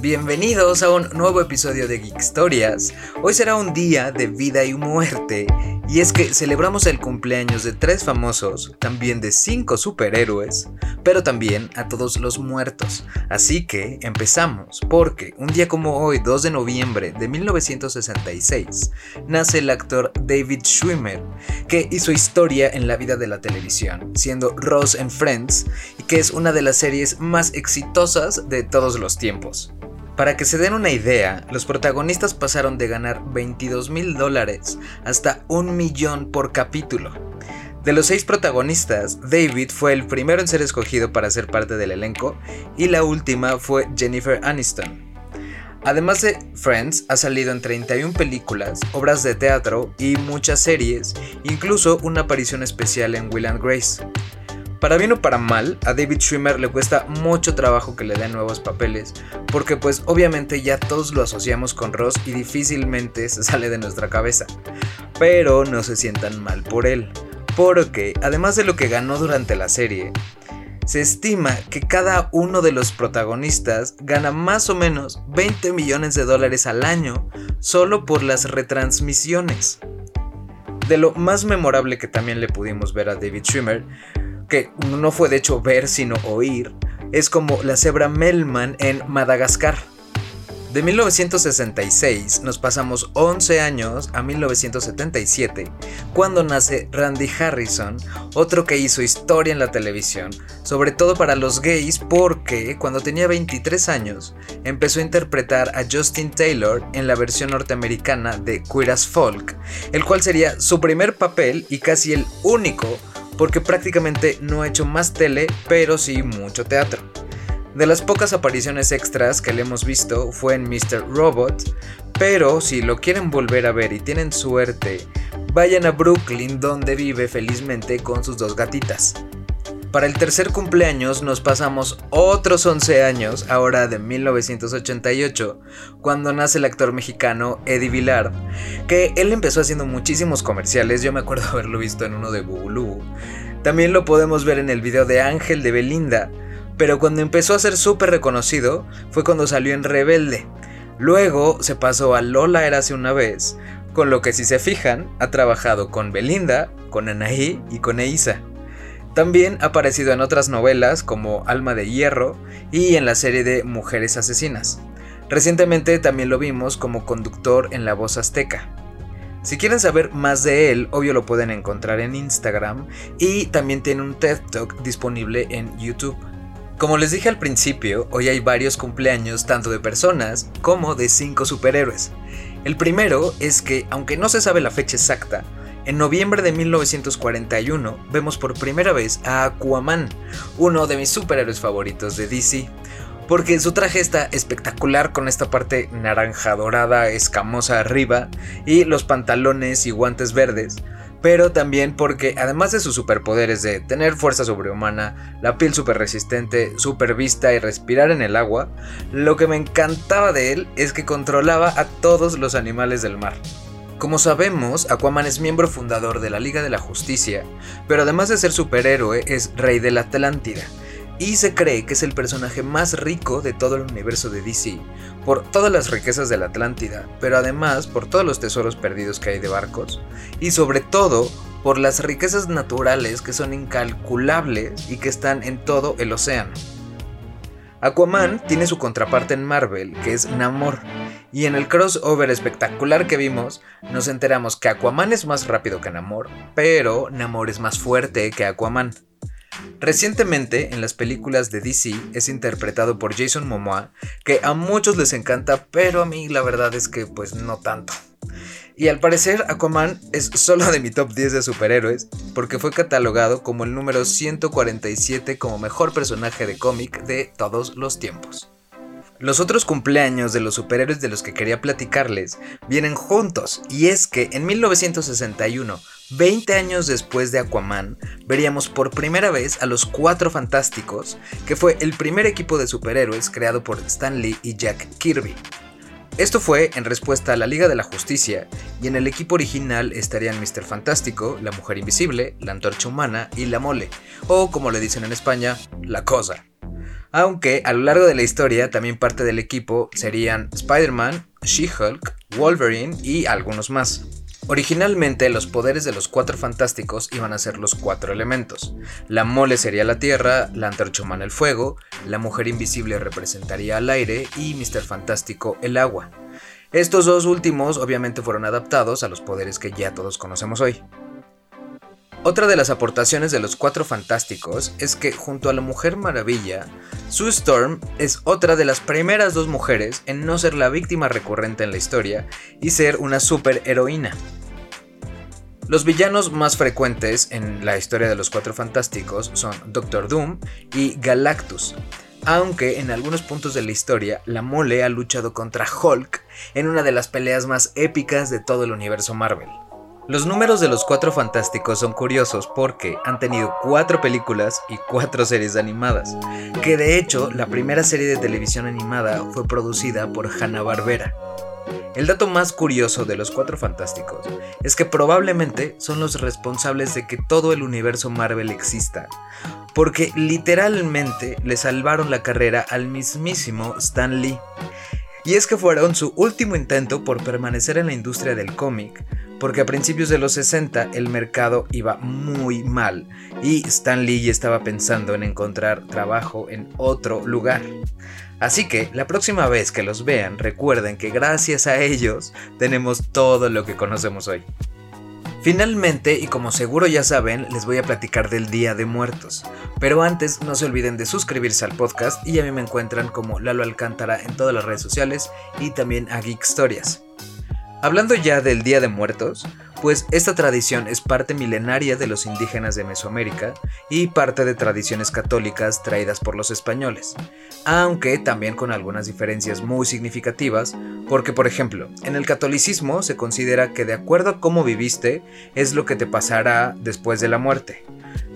Bienvenidos a un nuevo episodio de Geek Historias. Hoy será un día de vida y muerte, y es que celebramos el cumpleaños de tres famosos, también de cinco superhéroes, pero también a todos los muertos. Así que empezamos, porque un día como hoy, 2 de noviembre de 1966, nace el actor David Schwimmer, que hizo historia en la vida de la televisión, siendo Ross en Friends, y que es una de las series más exitosas de todos los tiempos. Para que se den una idea, los protagonistas pasaron de ganar 22 mil dólares hasta un millón por capítulo. De los seis protagonistas, David fue el primero en ser escogido para ser parte del elenco y la última fue Jennifer Aniston. Además de Friends, ha salido en 31 películas, obras de teatro y muchas series, incluso una aparición especial en Will and Grace. Para bien o para mal, a David Schwimmer le cuesta mucho trabajo que le den nuevos papeles, porque pues obviamente ya todos lo asociamos con Ross y difícilmente se sale de nuestra cabeza. Pero no se sientan mal por él, porque además de lo que ganó durante la serie, se estima que cada uno de los protagonistas gana más o menos 20 millones de dólares al año solo por las retransmisiones. De lo más memorable que también le pudimos ver a David Schwimmer que no fue de hecho ver sino oír, es como la cebra Melman en Madagascar. De 1966 nos pasamos 11 años a 1977, cuando nace Randy Harrison, otro que hizo historia en la televisión, sobre todo para los gays porque cuando tenía 23 años empezó a interpretar a Justin Taylor en la versión norteamericana de Queer as Folk, el cual sería su primer papel y casi el único porque prácticamente no ha hecho más tele, pero sí mucho teatro. De las pocas apariciones extras que le hemos visto fue en Mr. Robot, pero si lo quieren volver a ver y tienen suerte, vayan a Brooklyn donde vive felizmente con sus dos gatitas. Para el tercer cumpleaños nos pasamos otros 11 años, ahora de 1988, cuando nace el actor mexicano Eddie Vilar, que él empezó haciendo muchísimos comerciales, yo me acuerdo haberlo visto en uno de Bulu. También lo podemos ver en el video de Ángel de Belinda, pero cuando empezó a ser súper reconocido fue cuando salió en Rebelde. Luego se pasó a Lola Érase una vez, con lo que si se fijan, ha trabajado con Belinda, con Anaí y con Eiza. También ha aparecido en otras novelas como Alma de Hierro y en la serie de Mujeres Asesinas. Recientemente también lo vimos como conductor en La Voz Azteca. Si quieren saber más de él, obvio lo pueden encontrar en Instagram y también tiene un TED Talk disponible en YouTube. Como les dije al principio, hoy hay varios cumpleaños tanto de personas como de cinco superhéroes. El primero es que, aunque no se sabe la fecha exacta, en noviembre de 1941 vemos por primera vez a Aquaman, uno de mis superhéroes favoritos de DC, porque su traje está espectacular con esta parte naranja dorada escamosa arriba y los pantalones y guantes verdes, pero también porque además de sus superpoderes de tener fuerza sobrehumana, la piel super resistente, super vista y respirar en el agua, lo que me encantaba de él es que controlaba a todos los animales del mar. Como sabemos, Aquaman es miembro fundador de la Liga de la Justicia, pero además de ser superhéroe es rey de la Atlántida, y se cree que es el personaje más rico de todo el universo de DC, por todas las riquezas de la Atlántida, pero además por todos los tesoros perdidos que hay de barcos, y sobre todo por las riquezas naturales que son incalculables y que están en todo el océano. Aquaman tiene su contraparte en Marvel, que es Namor, y en el crossover espectacular que vimos, nos enteramos que Aquaman es más rápido que Namor, pero Namor es más fuerte que Aquaman. Recientemente, en las películas de DC, es interpretado por Jason Momoa, que a muchos les encanta, pero a mí la verdad es que pues no tanto. Y al parecer Aquaman es solo de mi top 10 de superhéroes, porque fue catalogado como el número 147 como mejor personaje de cómic de todos los tiempos. Los otros cumpleaños de los superhéroes de los que quería platicarles vienen juntos, y es que en 1961, 20 años después de Aquaman, veríamos por primera vez a los Cuatro Fantásticos, que fue el primer equipo de superhéroes creado por Stan Lee y Jack Kirby. Esto fue en respuesta a la Liga de la Justicia, y en el equipo original estarían Mr. Fantástico, la Mujer Invisible, la Antorcha Humana y la Mole, o como le dicen en España, la Cosa. Aunque a lo largo de la historia también parte del equipo serían Spider-Man, She-Hulk, Wolverine y algunos más. Originalmente los poderes de los cuatro fantásticos iban a ser los cuatro elementos. La mole sería la tierra, la antorcha humana el fuego, la mujer invisible representaría al aire y Mr. Fantástico el agua. Estos dos últimos obviamente fueron adaptados a los poderes que ya todos conocemos hoy. Otra de las aportaciones de los Cuatro Fantásticos es que junto a la Mujer Maravilla, Sue Storm es otra de las primeras dos mujeres en no ser la víctima recurrente en la historia y ser una superheroína. Los villanos más frecuentes en la historia de los Cuatro Fantásticos son Doctor Doom y Galactus, aunque en algunos puntos de la historia la mole ha luchado contra Hulk en una de las peleas más épicas de todo el universo Marvel. Los números de los Cuatro Fantásticos son curiosos porque han tenido cuatro películas y cuatro series animadas, que de hecho la primera serie de televisión animada fue producida por Hanna-Barbera. El dato más curioso de los Cuatro Fantásticos es que probablemente son los responsables de que todo el universo Marvel exista, porque literalmente le salvaron la carrera al mismísimo Stan Lee. Y es que fueron su último intento por permanecer en la industria del cómic, porque a principios de los 60 el mercado iba muy mal y Stan Lee estaba pensando en encontrar trabajo en otro lugar. Así que la próxima vez que los vean recuerden que gracias a ellos tenemos todo lo que conocemos hoy. Finalmente, y como seguro ya saben, les voy a platicar del Día de Muertos. Pero antes, no se olviden de suscribirse al podcast y a mí me encuentran como Lalo Alcántara en todas las redes sociales y también a Geek Stories. Hablando ya del Día de Muertos, pues esta tradición es parte milenaria de los indígenas de Mesoamérica y parte de tradiciones católicas traídas por los españoles, aunque también con algunas diferencias muy significativas, porque por ejemplo, en el catolicismo se considera que de acuerdo a cómo viviste es lo que te pasará después de la muerte,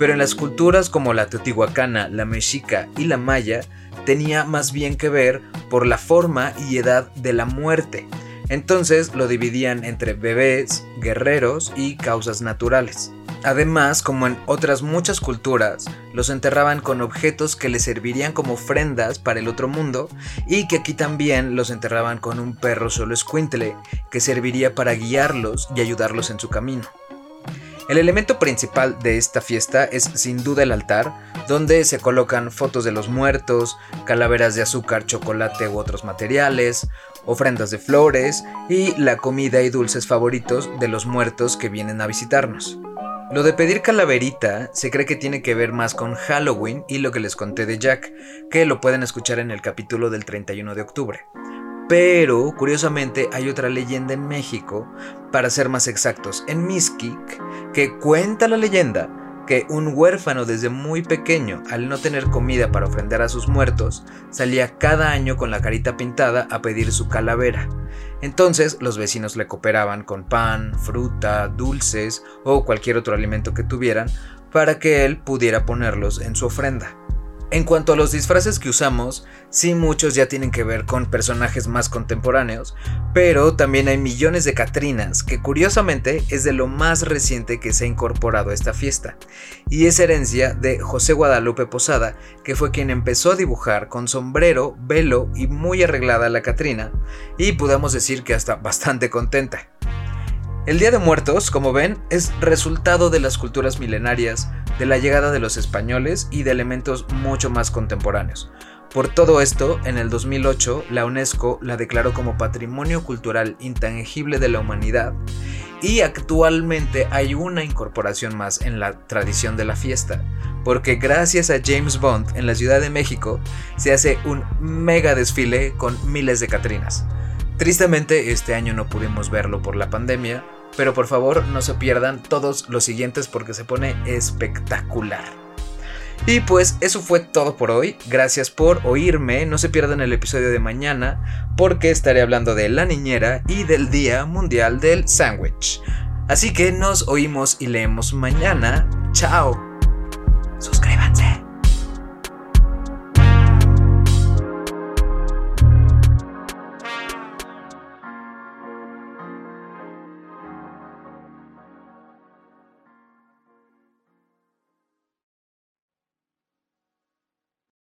pero en las culturas como la teotihuacana, la mexica y la maya tenía más bien que ver por la forma y edad de la muerte, entonces lo dividían entre bebés, guerreros y causas naturales. Además, como en otras muchas culturas, los enterraban con objetos que les servirían como ofrendas para el otro mundo y que aquí también los enterraban con un perro solo escuintle que serviría para guiarlos y ayudarlos en su camino. El elemento principal de esta fiesta es sin duda el altar, donde se colocan fotos de los muertos, calaveras de azúcar, chocolate u otros materiales, ofrendas de flores y la comida y dulces favoritos de los muertos que vienen a visitarnos. Lo de pedir calaverita se cree que tiene que ver más con Halloween y lo que les conté de Jack, que lo pueden escuchar en el capítulo del 31 de octubre. Pero, curiosamente, hay otra leyenda en México, para ser más exactos, en Mixquic, que cuenta la leyenda que un huérfano desde muy pequeño, al no tener comida para ofrendar a sus muertos, salía cada año con la carita pintada a pedir su calavera. Entonces los vecinos le cooperaban con pan, fruta, dulces o cualquier otro alimento que tuvieran para que él pudiera ponerlos en su ofrenda. En cuanto a los disfraces que usamos, sí muchos ya tienen que ver con personajes más contemporáneos, pero también hay millones de Catrinas, que curiosamente es de lo más reciente que se ha incorporado a esta fiesta, y es herencia de José Guadalupe Posada, que fue quien empezó a dibujar con sombrero, velo y muy arreglada la Catrina, y podemos decir que hasta bastante contenta. El Día de Muertos, como ven, es resultado de las culturas milenarias, de la llegada de los españoles y de elementos mucho más contemporáneos. Por todo esto, en el 2008, la UNESCO la declaró como Patrimonio Cultural Intangible de la Humanidad y actualmente hay una incorporación más en la tradición de la fiesta, porque gracias a James Bond en la Ciudad de México se hace un mega desfile con miles de Catrinas. Tristemente este año no pudimos verlo por la pandemia, pero por favor no se pierdan todos los siguientes porque se pone espectacular. Y pues eso fue todo por hoy. Gracias por oírme. No se pierdan el episodio de mañana porque estaré hablando de la niñera y del Día Mundial del Sándwich. Así que nos oímos y leemos mañana. Chao.